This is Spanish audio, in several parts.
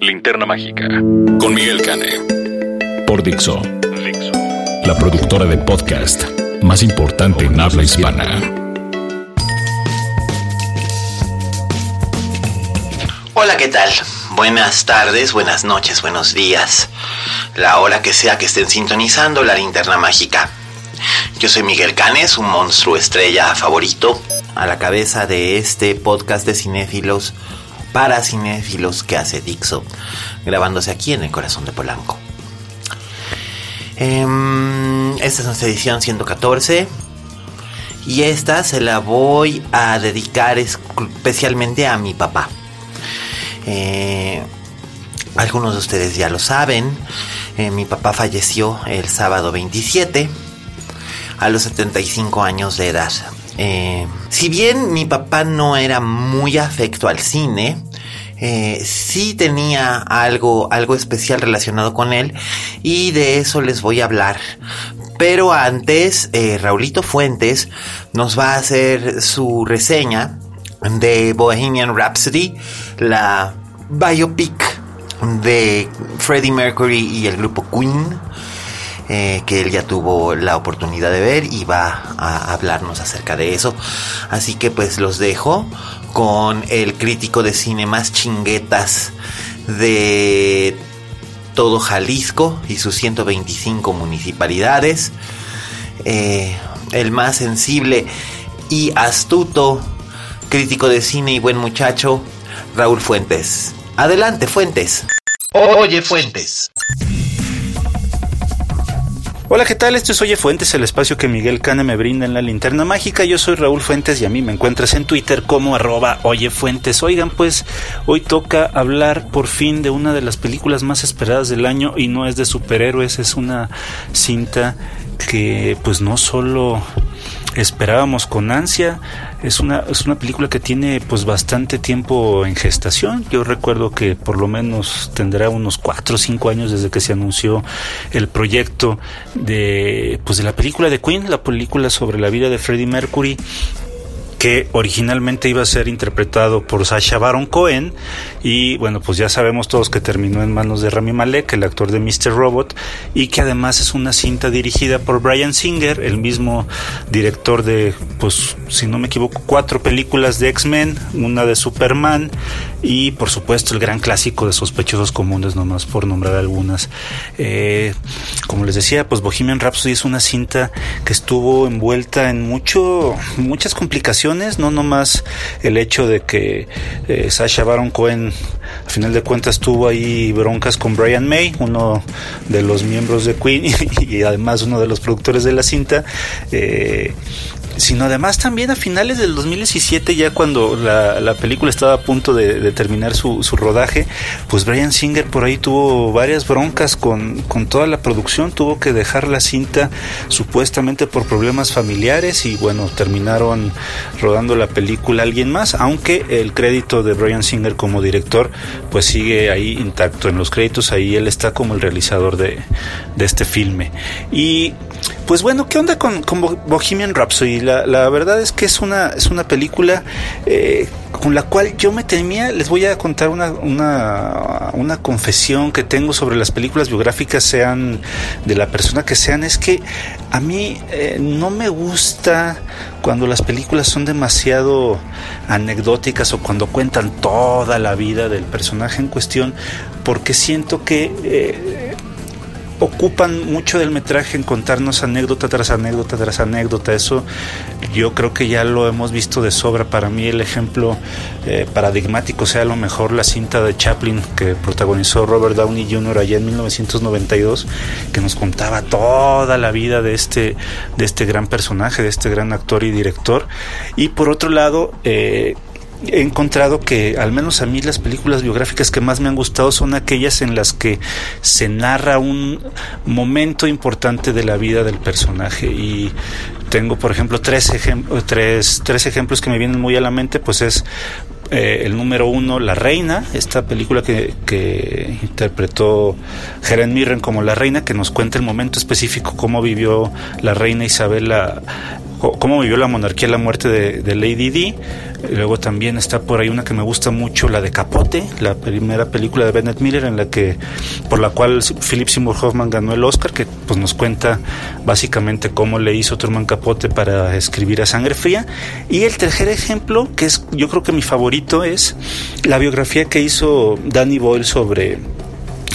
Linterna Mágica con Miguel Cane. Por Dixo. Dixo. La productora de podcast más importante en habla hispana. Hola, ¿qué tal? Buenas tardes, buenas noches, buenos días. La hora que sea que estén sintonizando la linterna mágica. Yo soy Miguel Canes, un monstruo estrella favorito, a la cabeza de este podcast de cinéfilos para cinéfilos que hace Dixo, grabándose aquí en el corazón de Polanco. Em, esta es nuestra edición 114 y esta se la voy a dedicar especialmente a mi papá. Eh, algunos de ustedes ya lo saben, eh, mi papá falleció el sábado 27 a los 75 años de edad. Eh, si bien mi papá no era muy afecto al cine, eh, sí tenía algo, algo especial relacionado con él y de eso les voy a hablar. Pero antes, eh, Raulito Fuentes nos va a hacer su reseña de Bohemian Rhapsody, la biopic de Freddie Mercury y el grupo Queen. Eh, que él ya tuvo la oportunidad de ver y va a hablarnos acerca de eso. Así que pues los dejo con el crítico de cine más chinguetas de todo Jalisco y sus 125 municipalidades. Eh, el más sensible y astuto crítico de cine y buen muchacho, Raúl Fuentes. Adelante, Fuentes. Oye, Fuentes. Hola, ¿qué tal? Esto es Oye Fuentes, el espacio que Miguel Cane me brinda en la linterna mágica. Yo soy Raúl Fuentes y a mí me encuentras en Twitter como arroba Oye Fuentes. Oigan, pues hoy toca hablar por fin de una de las películas más esperadas del año y no es de superhéroes, es una cinta que pues no solo esperábamos con ansia. Es una, es una película que tiene pues bastante tiempo en gestación. Yo recuerdo que por lo menos tendrá unos 4 o 5 años desde que se anunció el proyecto de pues de la película de Queen, la película sobre la vida de Freddie Mercury que originalmente iba a ser interpretado por Sasha Baron Cohen y bueno pues ya sabemos todos que terminó en manos de Rami Malek el actor de Mr. Robot y que además es una cinta dirigida por Brian Singer el mismo director de pues si no me equivoco cuatro películas de X-Men una de Superman y por supuesto el gran clásico de sospechosos comunes nomás por nombrar algunas eh, como les decía pues Bohemian Rhapsody es una cinta que estuvo envuelta en mucho muchas complicaciones no nomás el hecho de que eh, Sasha Baron Cohen a final de cuentas tuvo ahí broncas con Brian May uno de los miembros de Queen y, además uno de los productores de la cinta eh, sino además también a finales del 2017, ya cuando la, película estaba a punto de, terminar su, rodaje, pues Brian Singer por ahí tuvo varias broncas con, con, toda la producción, tuvo que dejar la cinta supuestamente por problemas familiares y bueno, terminaron rodando la película alguien más, aunque el crédito de Brian Singer como director pues sigue ahí intacto en los créditos, ahí él está como el realizador de, de este filme. Y pues bueno, ¿qué onda con, con Bohemian Rhapsody? La, verdad es que es una, es una película eh, con la cual yo me temía, les voy a contar una, una, una, confesión que tengo sobre las películas biográficas, sean de la persona que sean, es que a mí eh, no me gusta cuando las películas son demasiado anecdóticas o cuando cuentan toda la vida del personaje en cuestión, porque siento que... Eh, ocupan mucho del metraje en contarnos anécdota tras anécdota tras anécdota. Eso yo creo que ya lo hemos visto de sobra. Para mí el ejemplo eh, paradigmático sea a lo mejor la cinta de Chaplin que protagonizó Robert Downey Jr. allá en 1992, que nos contaba toda la vida de este, de este gran personaje, de este gran actor y director. Y por otro lado, eh, he encontrado que al menos a mí las películas biográficas que más me han gustado son aquellas en las que se narra un momento importante de la vida del personaje. Y tengo por ejemplo tres, tres, tres ejemplos que me vienen muy a la mente pues es eh, el número uno, La Reina, esta película que, que interpretó Helen Mirren como La Reina, que nos cuenta el momento específico, cómo vivió la Reina Isabela cómo vivió la monarquía la muerte de, Lady Di. Luego también está por ahí una que me gusta mucho, la de Capote, la primera película de Bennett Miller en la que por la cual Philip Seymour Hoffman ganó el Oscar, que pues nos cuenta básicamente cómo le hizo Truman Capote para escribir a Sangre Fría. Y el tercer ejemplo, que es yo creo que mi favorito es la biografía que hizo Danny Boyle sobre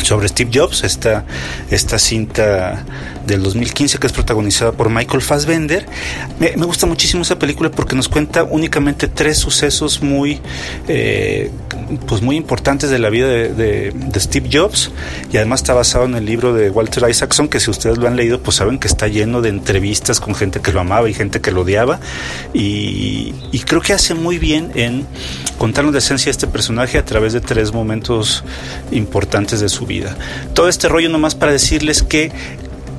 sobre Steve Jobs, esta, esta cinta del 2015 que es protagonizada por Michael Fassbender. Me, gusta muchísimo esa película porque nos cuenta únicamente tres sucesos muy, eh, pues muy importantes de la vida de, Steve Jobs y además está basado en el libro de Walter Isaacson que si ustedes lo han leído pues saben que está lleno de entrevistas con gente que lo amaba y gente que lo odiaba y, y creo que hace muy bien en contarnos la esencia de este personaje a través de tres momentos importantes de su vida. Todo este rollo nomás para decirles que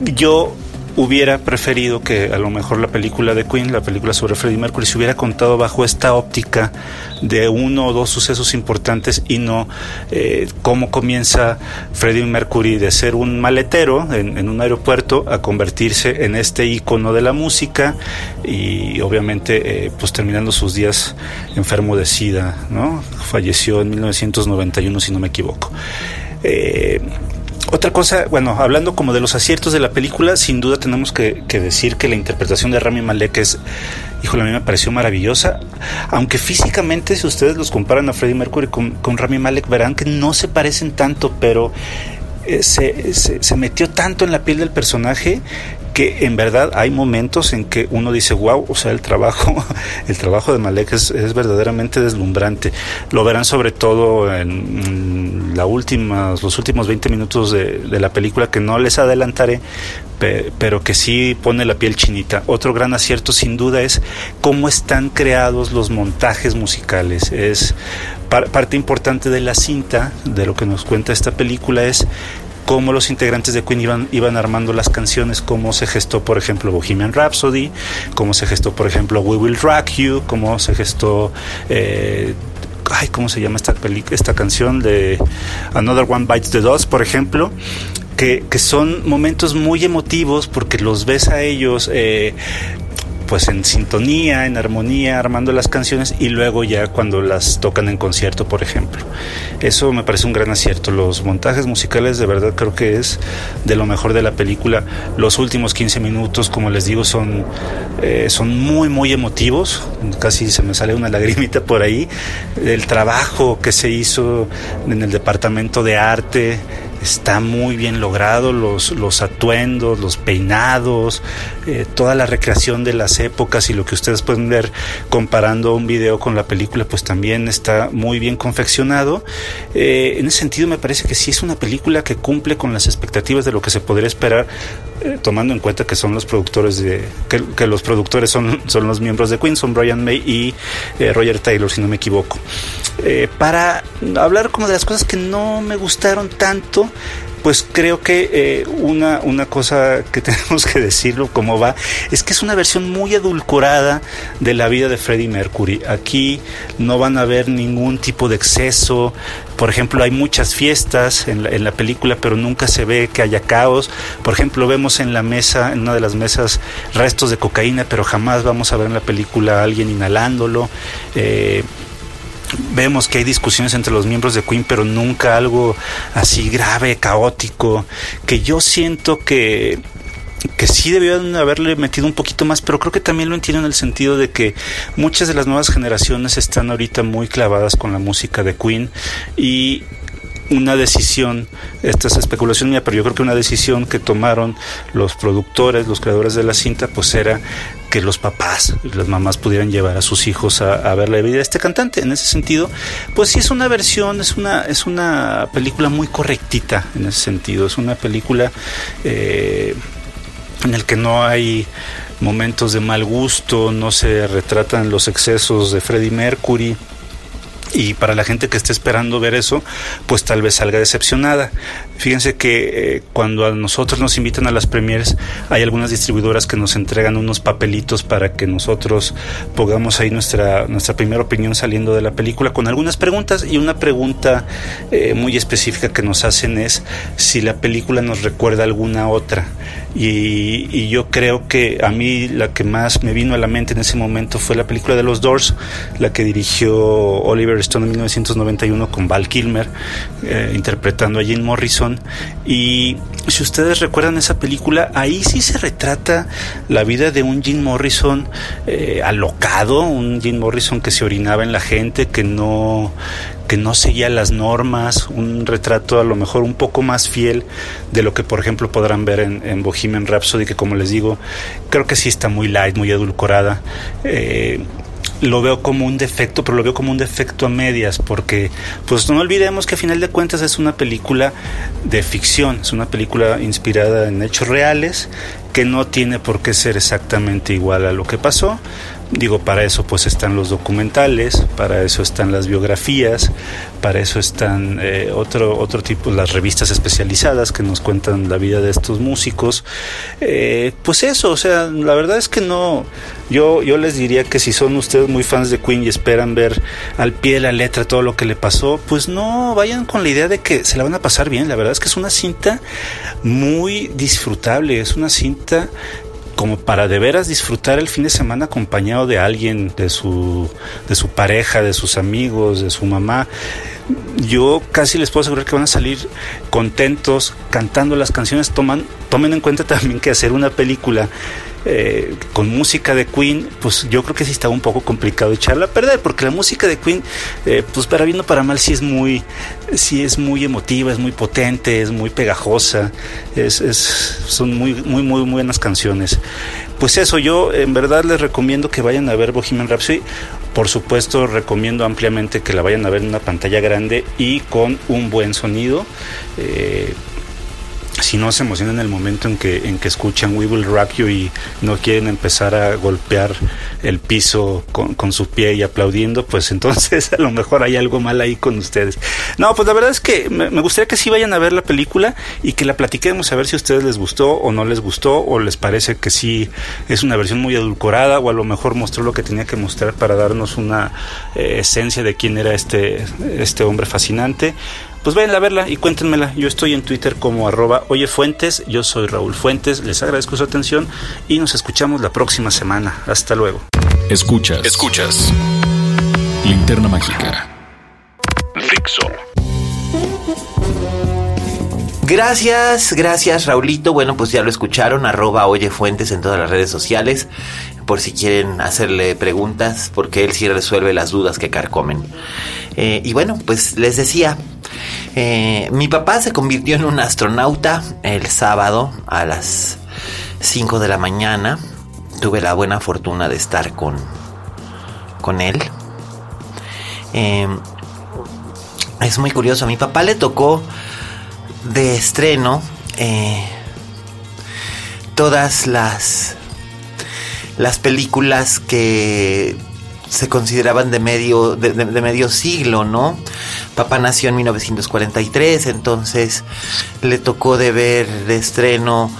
yo hubiera preferido que a lo mejor la película de Queen, la película sobre Freddie Mercury, se hubiera contado bajo esta óptica de uno o dos sucesos importantes y no eh, cómo comienza Freddie Mercury de ser un maletero en, un aeropuerto a convertirse en este ícono de la música y obviamente eh, pues terminando sus días enfermo de SIDA, ¿no? Falleció en 1991 si no me equivoco. Eh, otra cosa, bueno, hablando como de los aciertos de la película, sin duda tenemos que, decir que la interpretación de Rami Malek es, híjole, a mí me pareció maravillosa. Aunque físicamente, si ustedes los comparan a Freddie Mercury con, Rami Malek, verán que no se parecen tanto, pero eh, se, se, metió tanto en la piel del personaje que en verdad hay momentos en que uno dice, wow, o sea, el trabajo, el trabajo de Malek es, verdaderamente deslumbrante. Lo verán sobre todo en la última, los últimos 20 minutos de, de la película que no les adelantaré, pero que sí pone la piel chinita. Otro gran acierto sin duda es cómo están creados los montajes musicales. Es parte importante de la cinta, de lo que nos cuenta esta película, es cómo los integrantes de Queen iban, iban armando las canciones, cómo se gestó, por ejemplo, Bohemian Rhapsody, cómo se gestó, por ejemplo, We Will Rock You, cómo se gestó... Eh, ay, ¿cómo se llama esta, esta canción de Another One Bites the Dust, por ejemplo? Que, que, son momentos muy emotivos porque los ves a ellos eh, pues en sintonía, en armonía, armando las canciones y luego ya cuando las tocan en concierto, por ejemplo. Eso me parece un gran acierto. Los montajes musicales de verdad creo que es de lo mejor de la película. Los últimos 15 minutos, como les digo, son, eh, son muy, muy emotivos. Casi se me sale una lagrimita por ahí. El trabajo que se hizo en el departamento de arte, está muy bien logrado, los, los atuendos, los peinados, eh, toda la recreación de las épocas y lo que ustedes pueden ver comparando un video con la película, pues también está muy bien confeccionado. Eh, en ese sentido me parece que sí es una película que cumple con las expectativas de lo que se podría esperar eh, tomando en cuenta que son los productores de que, los productores son, son los miembros de Queen, son Brian May y Roger Taylor, si no me equivoco. para hablar como de las cosas que no me gustaron tanto, pues creo que eh, una, una cosa que tenemos que decirlo como va, es que es una versión muy edulcorada de la vida de Freddie Mercury. Aquí no van a ver ningún tipo de exceso. Por ejemplo, hay muchas fiestas en la, en la película, pero nunca se ve que haya caos. Por ejemplo, vemos en la mesa, en una de las mesas, restos de cocaína, pero jamás vamos a ver en la película a alguien inhalándolo. Eh, vemos que hay discusiones entre los miembros de Queen, pero nunca algo así grave, caótico, que yo siento que que sí debieron haberle metido un poquito más, pero creo que también lo entiendo en el sentido de que muchas de las nuevas generaciones están ahorita muy clavadas con la música de Queen y una decisión, esta es especulación mía, pero yo creo que una decisión que tomaron los productores, los creadores de la cinta, pues era que los papás, las mamás pudieran llevar a sus hijos a, ver la vida de este cantante. En ese sentido, pues sí es una versión, es una, es una película muy correctita en ese sentido. Es una película eh, en el que no hay momentos de mal gusto, no se retratan los excesos de Freddie Mercury y para la gente que esté esperando ver eso, pues tal vez salga decepcionada. Fíjense que eh, cuando a nosotros nos invitan a las premieres, hay algunas distribuidoras que nos entregan unos papelitos para que nosotros pongamos ahí nuestra, nuestra primera opinión saliendo de la película con algunas preguntas y una pregunta eh, muy específica que nos hacen es si la película nos recuerda alguna otra. Y, y, yo creo que a mí la que más me vino a la mente en ese momento fue la película de los Doors, la que dirigió Oliver Stone en 1991 con Val Kilmer, eh, interpretando a Jim Morrison. Y si ustedes recuerdan esa película, ahí sí se retrata la vida de un Jim Morrison eh, alocado, un Jim Morrison que se orinaba en la gente, que no que no seguía las normas, un retrato a lo mejor un poco más fiel de lo que por ejemplo podrán ver en, Bohemian Rhapsody, que como les digo, creo que sí está muy light, muy edulcorada. Eh, lo veo como un defecto, pero lo veo como un defecto a medias, porque pues no olvidemos que a final de cuentas es una película de ficción, es una película inspirada en hechos reales, que no tiene por qué ser exactamente igual a lo que pasó, Digo, para eso pues están los documentales, para eso están las biografías, para eso están eh, otro, otro tipo, las revistas especializadas que nos cuentan la vida de estos músicos. Eh, pues eso, o sea, la verdad es que no, yo, yo les diría que si son ustedes muy fans de Queen y esperan ver al pie de la letra todo lo que le pasó, pues no, vayan con la idea de que se la van a pasar bien. La verdad es que es una cinta muy disfrutable, es una cinta como para de veras disfrutar el fin de semana acompañado de alguien, de su, de su pareja, de sus amigos, de su mamá. Yo casi les puedo asegurar que van a salir contentos cantando las canciones. Toman, tomen en cuenta también que hacer una película eh, con música de Queen, pues yo creo que sí estaba un poco complicado echarla a perder, porque la música de Queen, eh, pues para bien o para mal, sí es muy, sí es muy emotiva, es muy potente, es muy pegajosa, es, son muy, muy, muy buenas canciones. Pues eso, yo en verdad les recomiendo que vayan a ver Bohemian Rhapsody. Por supuesto, recomiendo ampliamente que la vayan a ver en una pantalla grande y con un buen sonido. Eh, si no se emocionan en el momento en que, en que escuchan We Will Rock You y no quieren empezar a golpear el piso con, su pie y aplaudiendo, pues entonces a lo mejor hay algo mal ahí con ustedes. No, pues la verdad es que me, gustaría que sí vayan a ver la película y que la platiquemos a ver si a ustedes les gustó o no les gustó o les parece que sí es una versión muy edulcorada o a lo mejor mostró lo que tenía que mostrar para darnos una eh, esencia de quién era este, este hombre fascinante pues vayan a verla y cuéntenmela. Yo estoy en Twitter como arroba oyefuentes, yo soy Raúl Fuentes, les agradezco su atención y nos escuchamos la próxima semana. Hasta luego. Escuchas. Escuchas. Linterna Mágica. Fixo. Gracias, gracias Raulito. Bueno, pues ya lo escucharon, arroba oyefuentes en todas las redes sociales, por si quieren hacerle preguntas, porque él sí resuelve las dudas que carcomen. Eh, y bueno, pues les decía, eh, mi papá se convirtió en un astronauta el sábado a las 5 de la mañana. Tuve la buena fortuna de estar con, con él. Eh, es muy curioso. A mi papá le tocó de estreno eh, todas las las películas que se consideraban de medio, de, medio siglo, ¿no? Papá nació en 1943, entonces le tocó de ver de estreno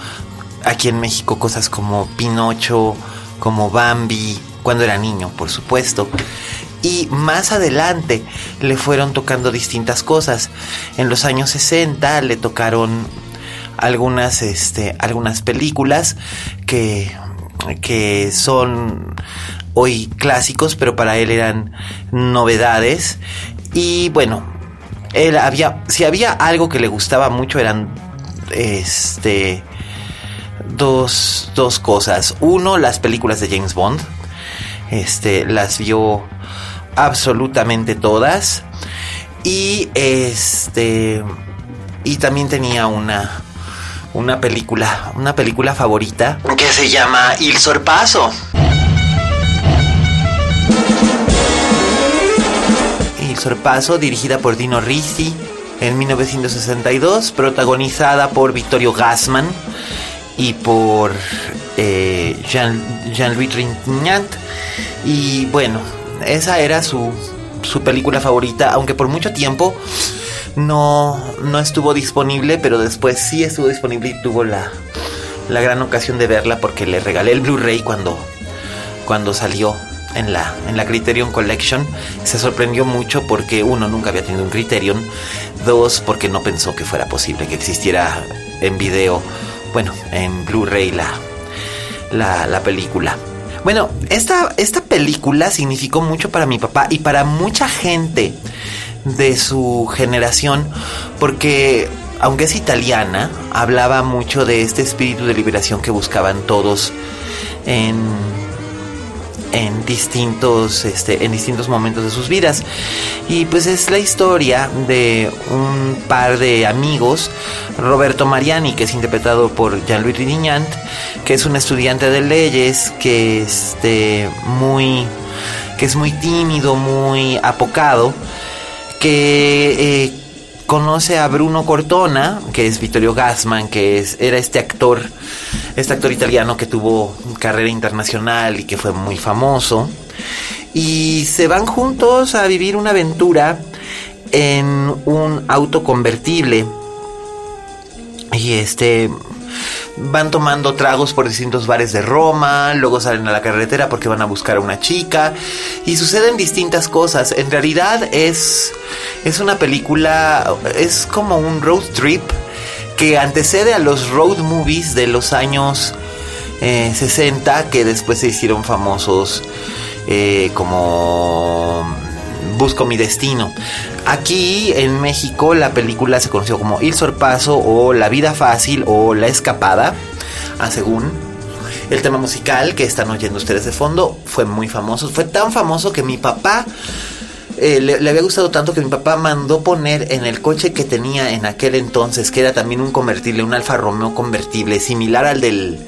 aquí en México cosas como Pinocho, como Bambi, cuando era niño, por supuesto. Y más adelante le fueron tocando distintas cosas. En los años 60 le tocaron algunas, este, algunas películas que, que son hoy clásicos, pero para él eran novedades. Y bueno, él había, si había algo que le gustaba mucho eran este dos, dos cosas. Uno, las películas de James Bond. Este, las vio absolutamente todas. Y este y también tenía una una película, una película favorita que se llama Il Sorpaso. Sorpaso, dirigida por Dino Risi en 1962, protagonizada por Vittorio Gassman y por eh, Jean, Jean-Louis Trintignant. Y bueno, esa era su, su película favorita, aunque por mucho tiempo no, no estuvo disponible, pero después sí estuvo disponible y tuvo la, la gran ocasión de verla porque le regalé el Blu-ray cuando, cuando salió en la, en la Criterion Collection. Se sorprendió mucho porque uno nunca había tenido un Criterion, dos porque no pensó que fuera posible que existiera en video, bueno, en Blu-ray la, la, la película. Bueno, esta, esta película significó mucho para mi papá y para mucha gente de su generación porque aunque es italiana, hablaba mucho de este espíritu de liberación que buscaban todos en, en distintos este, en distintos momentos de sus vidas. Y pues es la historia de un par de amigos Roberto Mariani que es interpretado por Jean-Louis Ridignant que es un estudiante de leyes que este muy que es muy tímido muy apocado que eh, conoce a Bruno Cortona, que es Vittorio Gassman, que es, era este actor, este actor italiano que tuvo carrera internacional y que fue muy famoso. Y se van juntos a vivir una aventura en un auto convertible. Y este van tomando tragos por distintos bares de Roma, luego salen a la carretera porque van a buscar a una chica y suceden distintas cosas. En realidad es, es una película, es como un road trip que antecede a los road movies de los años 60 eh, que después se hicieron famosos eh, como Busco mi destino. Aquí en México la película se conoció como Il Sorpaso o La vida fácil o La escapada, a según. El tema musical que están oyendo ustedes de fondo fue muy famoso. Fue tan famoso que mi papá eh, le, había gustado tanto que mi papá mandó poner en el coche que tenía en aquel entonces, que era también un convertible, un Alfa Romeo convertible, similar al del,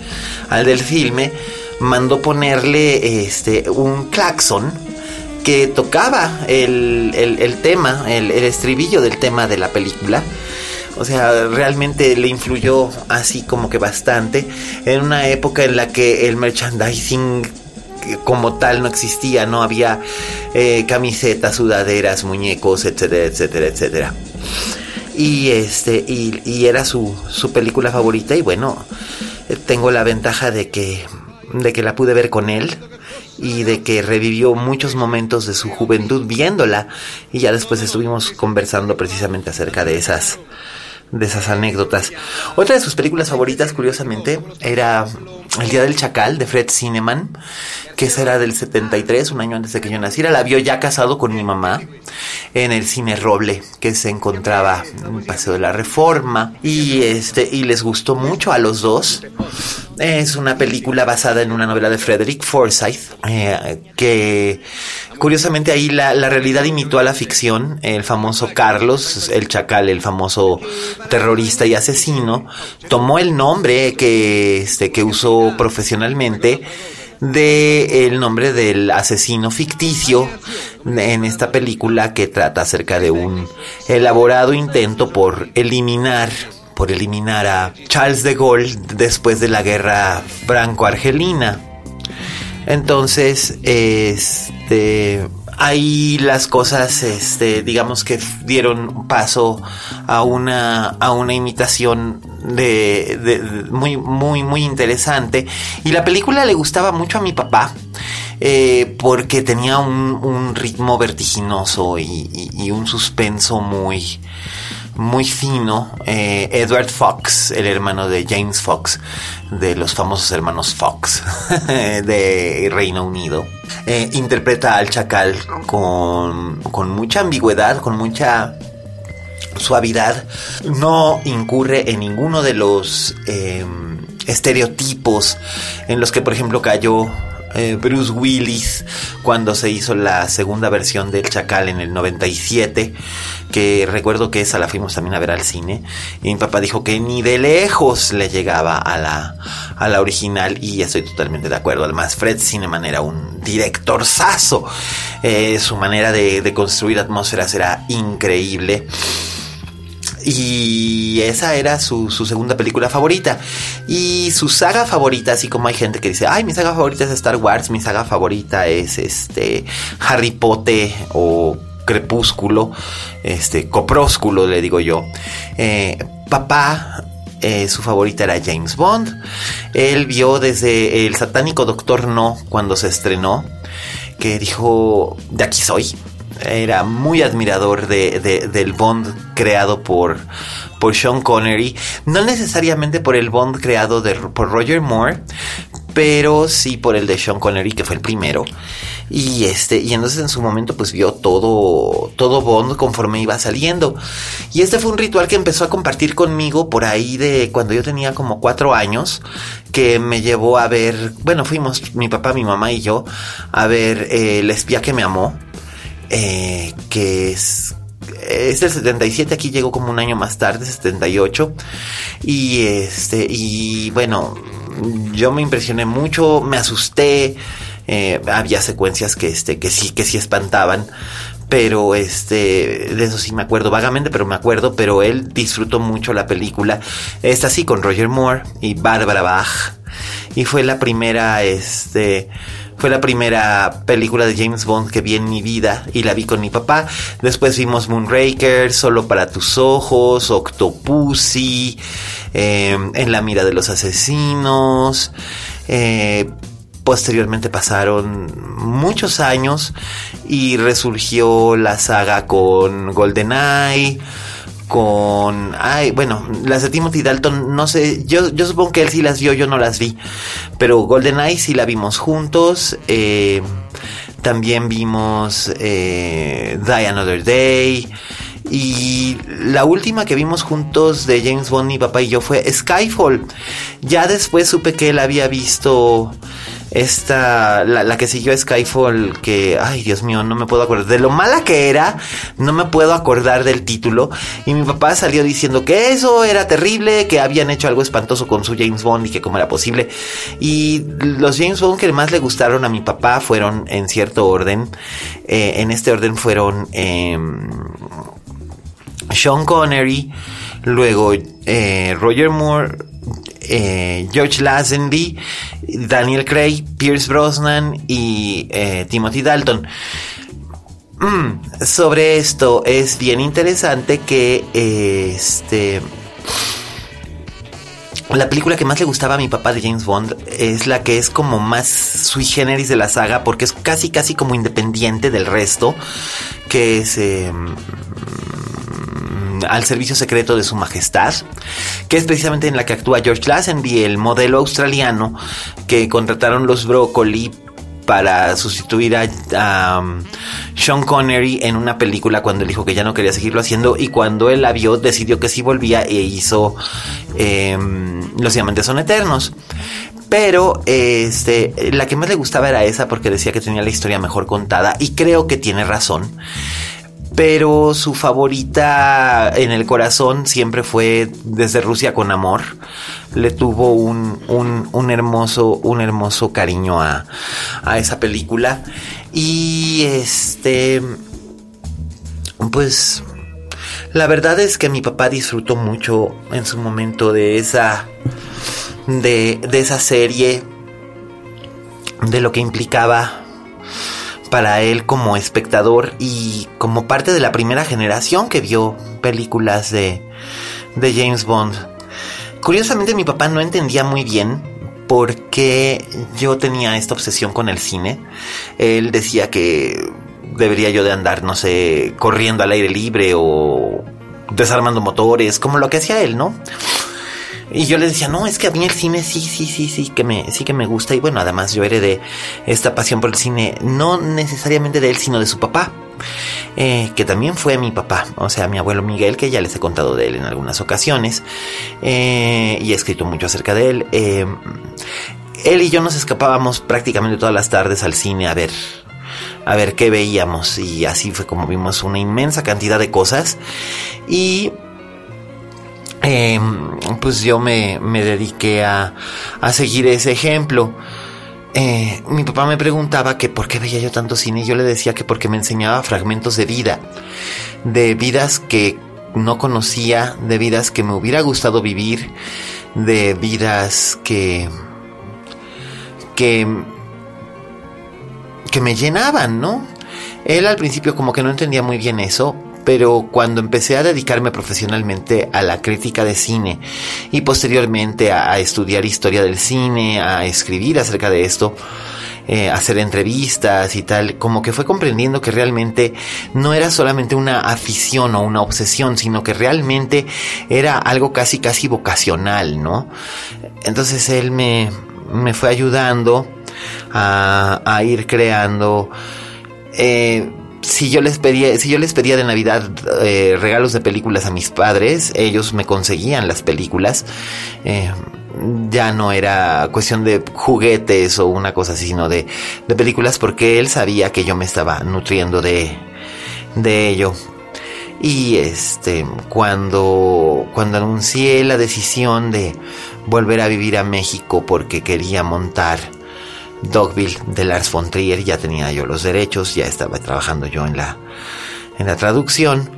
al del filme, mandó ponerle este, un claxon que tocaba el, tema, el, estribillo del tema de la película. O sea, realmente le influyó así como que bastante en una época en la que el merchandising como tal no existía, no había eh, camisetas, sudaderas, muñecos, etcétera, etcétera, etcétera. Y este, y, y era su, su película favorita, y bueno, tengo la ventaja de que, de que la pude ver con él y de que revivió muchos momentos de su juventud viéndola y ya después estuvimos conversando precisamente acerca de esas de esas anécdotas. Otra de sus películas favoritas, curiosamente, era El Día del Chacal de Fred Cineman, que esa era del 73, un año antes de que yo naciera. La vio ya casado con mi mamá en el cine Roble, que se encontraba en el Paseo de la Reforma. Y, este, y les gustó mucho a los dos. Es una película basada en una novela de Frederick Forsyth, eh, que curiosamente ahí la, la, realidad imitó a la ficción. El famoso Carlos, el chacal, el famoso terrorista y asesino, tomó el nombre que, este, que usó profesionalmente de el nombre del asesino ficticio en esta película que trata acerca de un elaborado intento por eliminar por eliminar a Charles de Gaulle después de la guerra franco-argelina. Entonces, este ahí las cosas, este, digamos que dieron paso a una, a una imitación de, muy, muy, muy interesante. Y la película le gustaba mucho a mi papá. Eh, porque tenía un, ritmo vertiginoso y, un suspenso muy, muy fino. Eh, Edward Fox, el hermano de James Fox, de los famosos hermanos Fox de Reino Unido, eh, interpreta al chacal con, con mucha ambigüedad, con mucha suavidad, no incurre en ninguno de los em, estereotipos en los que, por ejemplo, cayó eh, Bruce Willis cuando se hizo la segunda versión del Chacal en el 97, que recuerdo que esa la fuimos también a ver al cine, y mi papá dijo que ni de lejos le llegaba a la, a la original y estoy totalmente de acuerdo. Además, Fred Cineman era un director saso, eh, su manera de, de construir atmósferas era increíble. Y esa era su, su, segunda película favorita. Y su saga favorita, así como hay gente que dice, ay, mi saga favorita es Star Wars, mi saga favorita es este Harry Potter o Crepúsculo, este Coprósculo, le digo yo. Eh, papá eh, su favorita era James Bond. Él vio desde el satánico Doctor No cuando se estrenó, que dijo, de aquí soy. Era muy admirador de, del Bond creado por, por Sean Connery. No necesariamente por el Bond creado por Roger Moore, pero sí por el de Sean Connery, que fue el primero. Y este, y entonces en su momento pues vio todo, todo Bond conforme iba saliendo. Y este fue un ritual que empezó a compartir conmigo por ahí de cuando yo tenía como cuatro años, que me llevó a ver, bueno, fuimos mi papá, mi mamá y yo a ver eh, El espía que me amó, eh, que es es del 77, aquí llegó como un año más tarde, 78. Y este, y bueno, yo me impresioné mucho, me asusté. Eh, había secuencias que este que sí que sí espantaban pero este de eso sí me acuerdo vagamente pero me acuerdo pero él disfrutó mucho la película esta sí con Roger Moore y Barbara Bach y fue la primera este fue la primera película de James Bond que vi en mi vida y la vi con mi papá. Después vimos Moonraker, Solo para tus ojos, Octopussy, eh, En la mira de los asesinos. Eh, Posteriormente pasaron muchos años y resurgió la saga con GoldenEye, con... Ay, bueno, las de Timothy Dalton, no sé, yo, yo supongo que él sí las vio, yo no las vi, pero GoldenEye sí la vimos juntos. Eh, también vimos eh, Die Another Day. Y la última que vimos juntos de James Bond, mi papá y yo, fue Skyfall. Ya después supe que él había visto esta, la, que siguió Skyfall, que, ay Dios mío, no me puedo acordar. De lo mala que era, no me puedo acordar del título. Y mi papá salió diciendo que eso era terrible, que habían hecho algo espantoso con su James Bond y que cómo era posible. Y los James Bond que más le gustaron a mi papá fueron en cierto orden. Eh, en este orden fueron em, Sean Connery, luego eh, Roger Moore, eh, George Lazenby, Daniel Craig, Pierce Brosnan y eh, Timothy Dalton. Mm, sobre esto es bien interesante que este la película que más le gustaba a mi papá de James Bond es la que es como más sui generis de la saga porque es casi casi como independiente del resto que es em, al servicio secreto de su majestad, que es precisamente en la que actúa George Lazenby, el modelo australiano que contrataron los Broccoli para sustituir a um, Sean Connery en una película cuando él dijo que ya no quería seguirlo haciendo y cuando él la vio decidió que sí volvía e hizo em, Los diamantes son eternos. Pero este, la que más le gustaba era esa porque decía que tenía la historia mejor contada y creo que tiene razón pero su favorita en el corazón siempre fue desde Rusia con amor. Le tuvo un, un, hermoso, un hermoso cariño a, a esa película. Y este, pues, la verdad es que mi papá disfrutó mucho en su momento de esa, de, de esa serie, de lo que implicaba para él como espectador y como parte de la primera generación que vio películas de, de James Bond. Curiosamente mi papá no entendía muy bien por qué yo tenía esta obsesión con el cine. Él decía que debería yo de andar, no sé, corriendo al aire libre o desarmando motores, como lo que hacía él, ¿no? Y yo le decía, no, es que a mí el cine sí, sí, sí, sí, que me, sí que me gusta. Y bueno, además yo heredé esta pasión por el cine, no necesariamente de él, sino de su papá. Eh, que también fue mi papá, o sea, mi abuelo Miguel, que ya les he contado de él en algunas ocasiones, eh, y he escrito mucho acerca de él. Eh, él y yo nos escapábamos prácticamente todas las tardes al cine a ver a ver qué veíamos y así fue como vimos una inmensa cantidad de cosas y eh, pues yo me, dediqué a, seguir ese ejemplo. Eh, mi papá me preguntaba que por qué veía yo tanto cine y yo le decía que porque me enseñaba fragmentos de vida, de vidas que no conocía, de vidas que me hubiera gustado vivir, de vidas que que que me llenaban, ¿no? Él al principio como que no entendía muy bien eso, pero cuando empecé a dedicarme profesionalmente a la crítica de cine y posteriormente a, estudiar historia del cine, a escribir acerca de esto, eh, hacer entrevistas y tal, como que fue comprendiendo que realmente no era solamente una afición o una obsesión, sino que realmente era algo casi casi vocacional, ¿no? Entonces él me, me fue ayudando a, a ir creando eh, si yo les pedía, si yo les pedía de Navidad eh, regalos de películas a mis padres, ellos me conseguían las películas. Eh, ya no era cuestión de juguetes o una cosa así, sino de, de películas porque él sabía que yo me estaba nutriendo de, de ello. Y este, cuando, cuando anuncié la decisión de volver a vivir a México porque quería montar Dogville de Lars von Trier, ya tenía yo los derechos, ya estaba trabajando yo en la, en la traducción.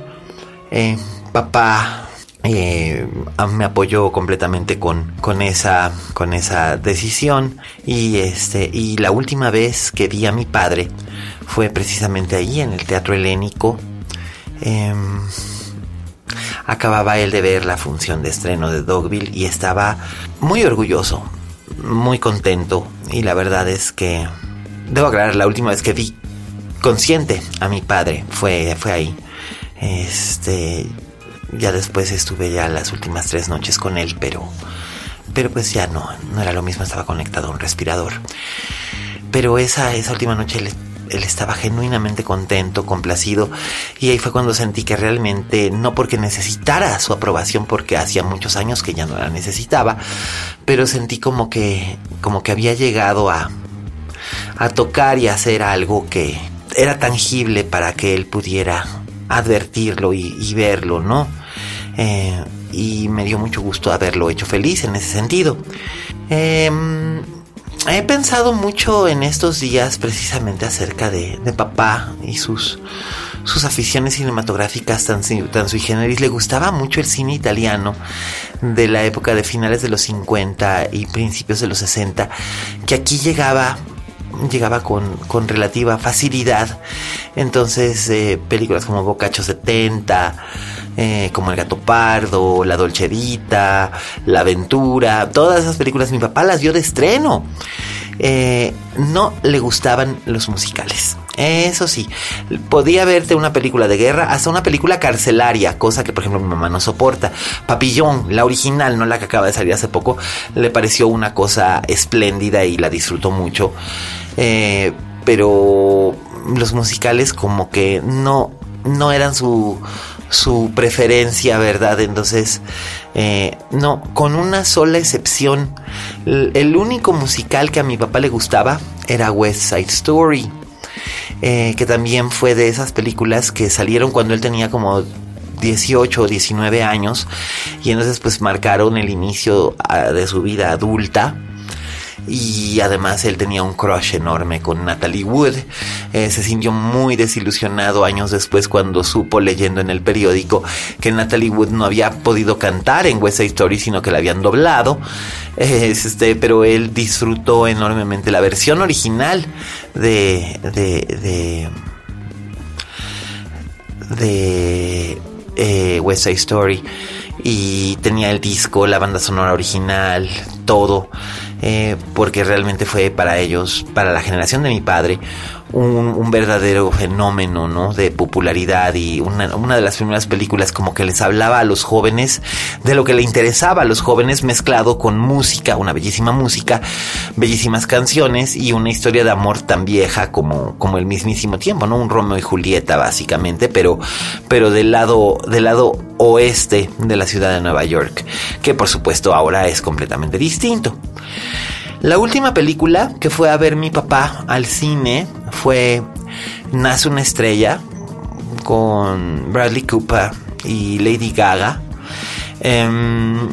Eh, papá eh, me apoyó completamente con, con, esa, con esa decisión y, este, y la última vez que vi a mi padre fue precisamente ahí en el Teatro Helénico. Em, acababa él de ver la función de estreno de Dogville y estaba muy orgulloso, muy contento y la verdad es que debo aclarar la última vez que vi consciente a mi padre fue fue ahí. Este ya después estuve ya las últimas tres noches con él pero pero pues ya no no era lo mismo estaba conectado a un respirador. Pero esa esa última noche él, él estaba genuinamente contento, complacido, y ahí fue cuando sentí que realmente, no porque necesitara su aprobación, porque hacía muchos años que ya no la necesitaba, pero sentí como que, como que había llegado a, a tocar y hacer algo que era tangible para que él pudiera advertirlo y, verlo, ¿no? Eh, y me dio mucho gusto haberlo hecho feliz en ese sentido. Em, he pensado mucho en estos días precisamente acerca de, de papá y sus sus aficiones cinematográficas tan, tan sui generis. Le gustaba mucho el cine italiano de la época de finales de los 50 y principios de los 60, que aquí llegaba llegaba con, con relativa facilidad. Entonces, eh, películas como Bocacho 70, eh, como El Gato Pardo, La Dolce Vita, La Aventura, todas esas películas mi papá las vio de estreno. Eh, no le gustaban los musicales. Eso sí, podía verte una película de guerra, hasta una película carcelaria, cosa que por ejemplo mi mamá no soporta. Papillón, la original, no la que acaba de salir hace poco, le pareció una cosa espléndida y la disfrutó mucho. Eh, pero los musicales como que no, no eran su, su preferencia, ¿verdad? Entonces, eh, no, con una sola excepción, el, único musical que a mi papá le gustaba era West Side Story, eh, que también fue de esas películas que salieron cuando él tenía como 18 o 19 años y entonces pues marcaron el inicio ah, de su vida adulta y además él tenía un crush enorme con Natalie Wood. Eh, se sintió muy desilusionado años después cuando supo leyendo en el periódico que Natalie Wood no había podido cantar en West Side Story, sino que la habían doblado. este, pero él disfrutó enormemente la versión original de, de, de, de eh, West Side Story y tenía el disco, la banda sonora original, todo. Eh, porque realmente fue para ellos, para la generación de mi padre, un, verdadero fenómeno ¿no? de popularidad y una, una, de las primeras películas como que les hablaba a los jóvenes de lo que le interesaba a los jóvenes mezclado con música, una bellísima música, bellísimas canciones y una historia de amor tan vieja como, como el mismísimo tiempo, ¿no? Un Romeo y Julieta básicamente, pero, pero del lado, del lado oeste de la ciudad de Nueva York, que por supuesto ahora es completamente distinto. La última película que fue a ver mi papá al cine fue Nace una estrella con Bradley Cooper y Lady Gaga. Em,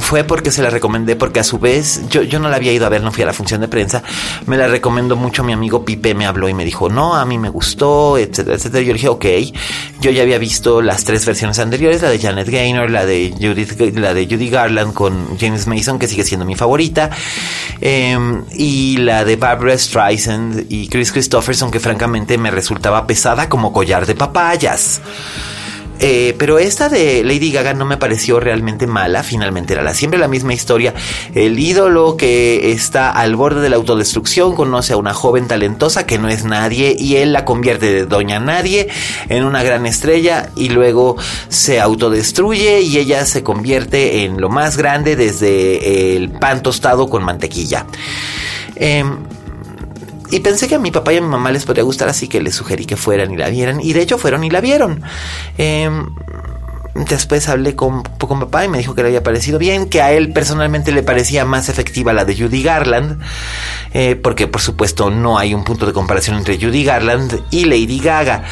fue porque se la recomendé, porque a su vez yo, yo no la había ido a ver, no fui a la función de prensa. Me la recomendó mucho mi amigo Pipe, me habló y me dijo, no, a mí me gustó, etcétera, etcétera. Yo dije, ok. Yo ya había visto las tres versiones anteriores, la de Janet Gaynor, la de Judith, la de Judy Garland con James Mason, que sigue siendo mi favorita, em, y la de Barbara Streisand y Chris Christopherson, que francamente me resultaba pesada como collar de papayas. Eh, pero esta de Lady Gaga no me pareció realmente mala, finalmente era la, siempre la misma historia. El ídolo que está al borde de la autodestrucción conoce a una joven talentosa que no es nadie y él la convierte de doña nadie en una gran estrella y luego se autodestruye y ella se convierte en lo más grande desde el pan tostado con mantequilla. Eh, y pensé que a mi papá y a mi mamá les podría gustar, así que les sugerí que fueran y la vieran. Y de hecho fueron y la vieron. Em, después hablé con, con papá y me dijo que le había parecido bien, que a él personalmente le parecía más efectiva la de Judy Garland, eh, porque por supuesto no hay un punto de comparación entre Judy Garland y Lady Gaga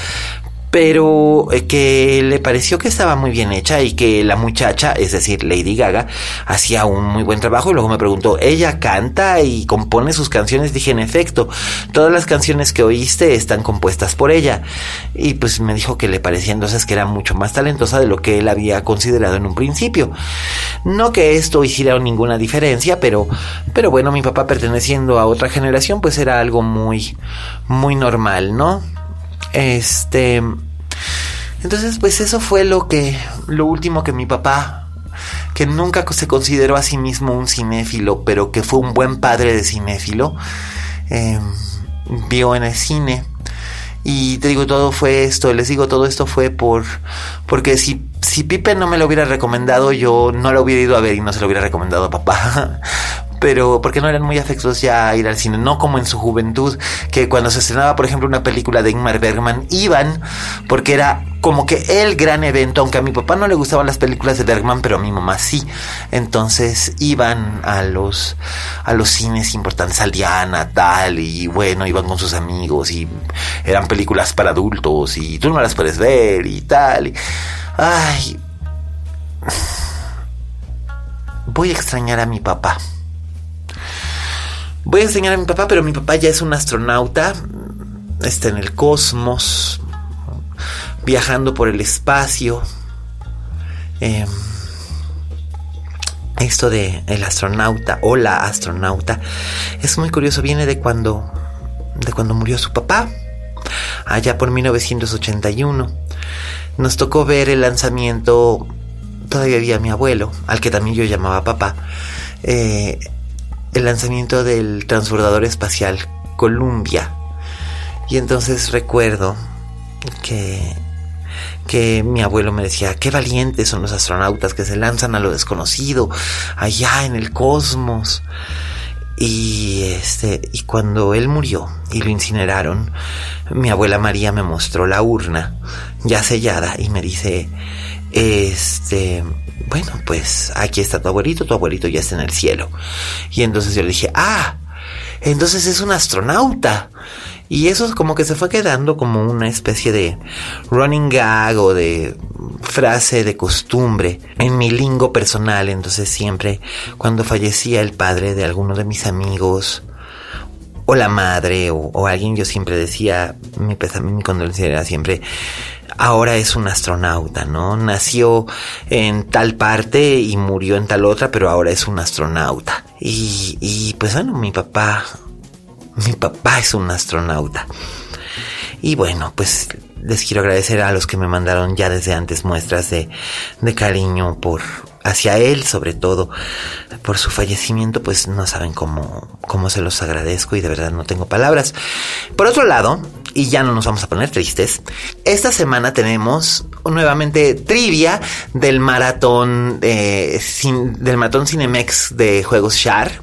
pero eh, que le pareció que estaba muy bien hecha y que la muchacha, es decir, Lady Gaga, hacía un muy buen trabajo y luego me preguntó, ¿ella canta y compone sus canciones? Dije, en efecto, todas las canciones que oíste están compuestas por ella. Y pues me dijo que le parecía entonces que era mucho más talentosa de lo que él había considerado en un principio. No que esto hiciera ninguna diferencia, pero, pero bueno, mi papá perteneciendo a otra generación, pues era algo muy, muy normal, ¿no? Este. Entonces, pues eso fue lo que. Lo último que mi papá. Que nunca se consideró a sí mismo un cinéfilo, pero que fue un buen padre de cinéfilo. Em, vio en el cine. Y te digo, todo fue esto, les digo, todo esto fue por. Porque si, si Pipe no me lo hubiera recomendado, yo no lo hubiera ido a ver y no se lo hubiera recomendado a papá pero porque no eran muy afectos ya a ir al cine, no como en su juventud, que cuando se estrenaba, por ejemplo, una película de Ingmar Bergman, iban porque era como que el gran evento, aunque a mi papá no le gustaban las películas de Bergman, pero a mi mamá sí. Entonces iban a los a los cines importantes, al Diana, tal, y bueno, iban con sus amigos y eran películas para adultos y tú no las puedes ver y tal. Y, ay, voy a extrañar a mi papá. Voy a enseñar a mi papá, pero mi papá ya es un astronauta. Está en el cosmos, viajando por el espacio. Em, esto de el astronauta o la astronauta es muy curioso. Viene de cuando, de cuando murió su papá, allá por 1981. Nos tocó ver el lanzamiento. Todavía había mi abuelo, al que también yo llamaba papá. Eh, el lanzamiento del transbordador espacial Columbia. Y entonces recuerdo que, que mi abuelo me decía, qué valientes son los astronautas que se lanzan a lo desconocido, allá en el cosmos. Y este, y cuando él murió y lo incineraron, mi abuela María me mostró la urna ya sellada y me dice, este, bueno, pues aquí está tu abuelito, tu abuelito ya está en el cielo. Y entonces yo le dije, ah, entonces es un astronauta. Y eso como que se fue quedando como una especie de running gag o de frase de costumbre en mi lingo personal. Entonces siempre cuando fallecía el padre de alguno de mis amigos o la madre o, alguien, yo siempre decía, mi, mi condolencia era siempre, ahora es un astronauta, ¿no? Nació en tal parte y murió en tal otra, pero ahora es un astronauta. Y, y pues bueno, mi papá, mi papá es un astronauta. Y bueno, pues les quiero agradecer a los que me mandaron ya desde antes muestras de, de cariño por hacia él, sobre todo por su fallecimiento, pues no saben cómo, cómo se los agradezco y de verdad no tengo palabras. Por otro lado, y ya no nos vamos a poner tristes, esta semana tenemos nuevamente trivia del maratón eh, del maratón Cinemex de juegos Shar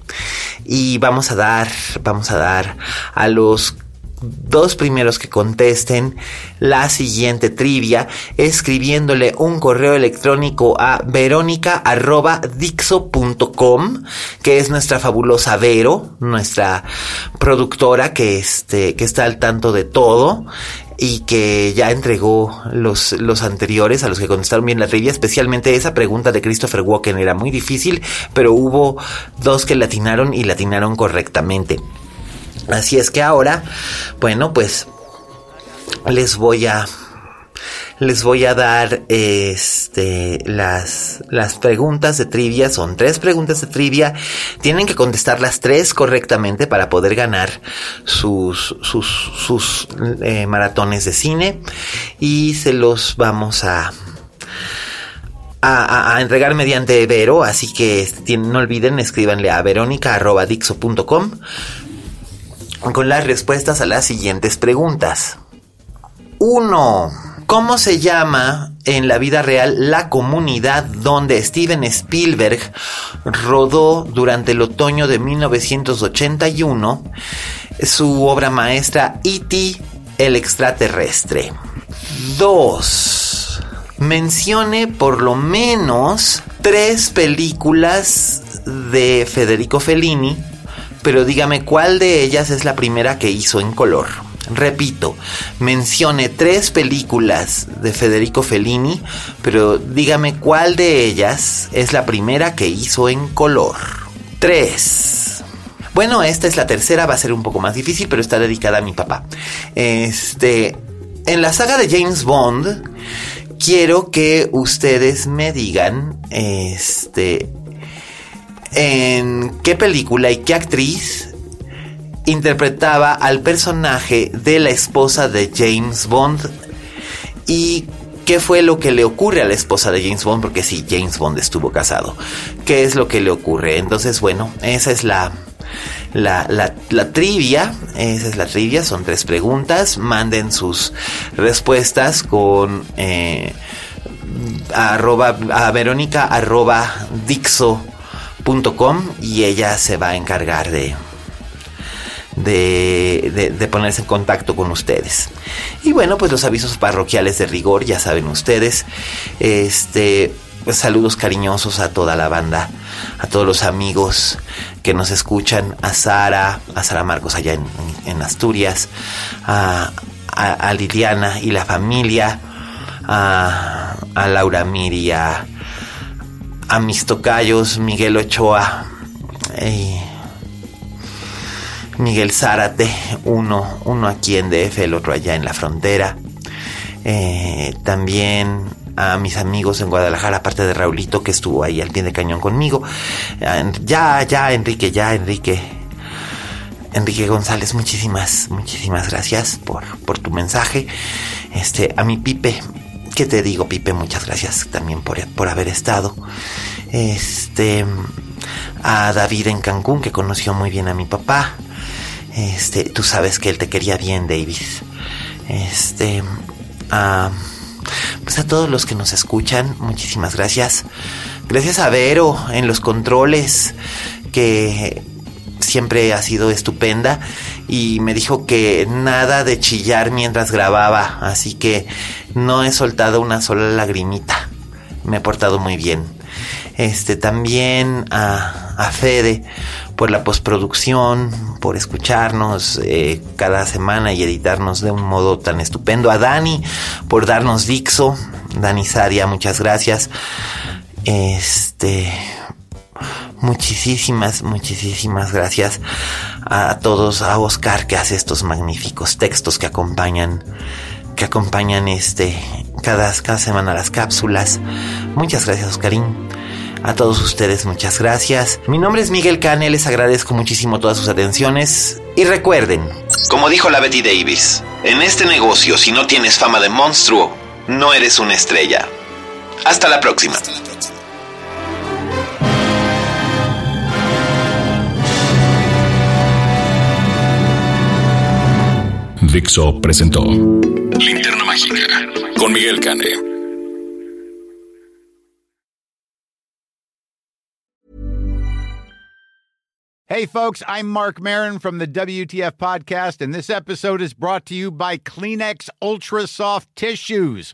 y vamos a dar vamos a dar a los dos primeros que contesten la siguiente trivia escribiéndole un correo electrónico a verónica.dixo.com que es nuestra fabulosa Vero, nuestra productora que, este, que está al tanto de todo y que ya entregó los, los anteriores a los que contestaron bien la trivia, especialmente esa pregunta de Christopher Walken era muy difícil, pero hubo dos que latinaron y latinaron correctamente. Así es que ahora, bueno, pues les voy a les voy a dar este las las preguntas de trivia. Son tres preguntas de trivia. Tienen que contestar las tres correctamente para poder ganar sus sus sus eh, maratones de cine. Y se los vamos a a, entregar mediante Vero, así que no olviden, escríbanle a verónica.dixo.com con las respuestas a las siguientes preguntas. 1. ¿Cómo se llama en la vida real la comunidad donde Steven Spielberg rodó durante el otoño de 1981 su obra maestra E.T. el extraterrestre? 2. Mencione por lo menos tres películas de Federico Fellini, pero dígame cuál de ellas es la primera que hizo en color. Repito, mencione tres películas de Federico Fellini, pero dígame cuál de ellas es la primera que hizo en color. 3. Bueno, esta es la tercera, va a ser un poco más difícil, pero está dedicada a mi papá. Este, en la saga de James Bond, quiero que ustedes me digan, este, en qué película y qué actriz interpretaba al personaje de la esposa de James Bond y qué fue lo que le ocurre a la esposa de James Bond, porque sí, James Bond estuvo casado. ¿Qué es lo que le ocurre? Entonces, bueno, esa es la, la, la, trivia. Esa es la trivia, son tres preguntas. Manden sus respuestas con eh, arroba, a verónica arroba dixo.com y ella se va a encargar de de, ponerse en contacto con ustedes. Y bueno, pues los avisos parroquiales de rigor, ya saben ustedes. Este, saludos cariñosos a toda la banda, a todos los amigos que nos escuchan, a Sara, a Sara Marcos allá en, Asturias, a, Liliana y la familia, a, Laura Miria, a mis tocayos, Miguel Ochoa. Y Miguel Zárate, uno, uno aquí en DF, el otro allá en la frontera. Eh, también a mis amigos en Guadalajara, aparte de Raulito que estuvo ahí al pie de cañón conmigo. Ya, ya, Enrique, ya, Enrique. Enrique González, muchísimas, muchísimas gracias por, por tu mensaje. Este, a mi Pipe, ¿qué te digo, Pipe? Muchas gracias también por, por haber estado. Este, a David en Cancún, que conoció muy bien a mi papá. Este, tú sabes que él te quería bien, Davis. Este, pues a todos los que nos escuchan, muchísimas gracias. Gracias a Vero en los controles, que siempre ha sido estupenda y me dijo que nada de chillar mientras grababa, así que no he soltado una sola lagrimita. Me he portado muy bien. Este también a, a Fede por la postproducción, por escucharnos eh, cada semana y editarnos de un modo tan estupendo. A Dani por darnos Dixo. Dani Sadia, muchas gracias. Este. Muchísimas, muchísimas gracias a todos, a Oscar que hace estos magníficos textos que acompañan, que acompañan este, cada, semana las cápsulas. Muchas gracias, Oscarín. A todos ustedes muchas gracias. Mi nombre es Miguel Cane, les agradezco muchísimo todas sus atenciones y recuerden, como dijo la Betty Davis, en este negocio si no tienes fama de monstruo, no eres una estrella. Hasta la próxima. Dixo presentó Linterna Mágica con Miguel Cane. Hey, folks, I'm Mark Marin from the WTF Podcast, and this episode is brought to you by Kleenex Ultra Soft Tissues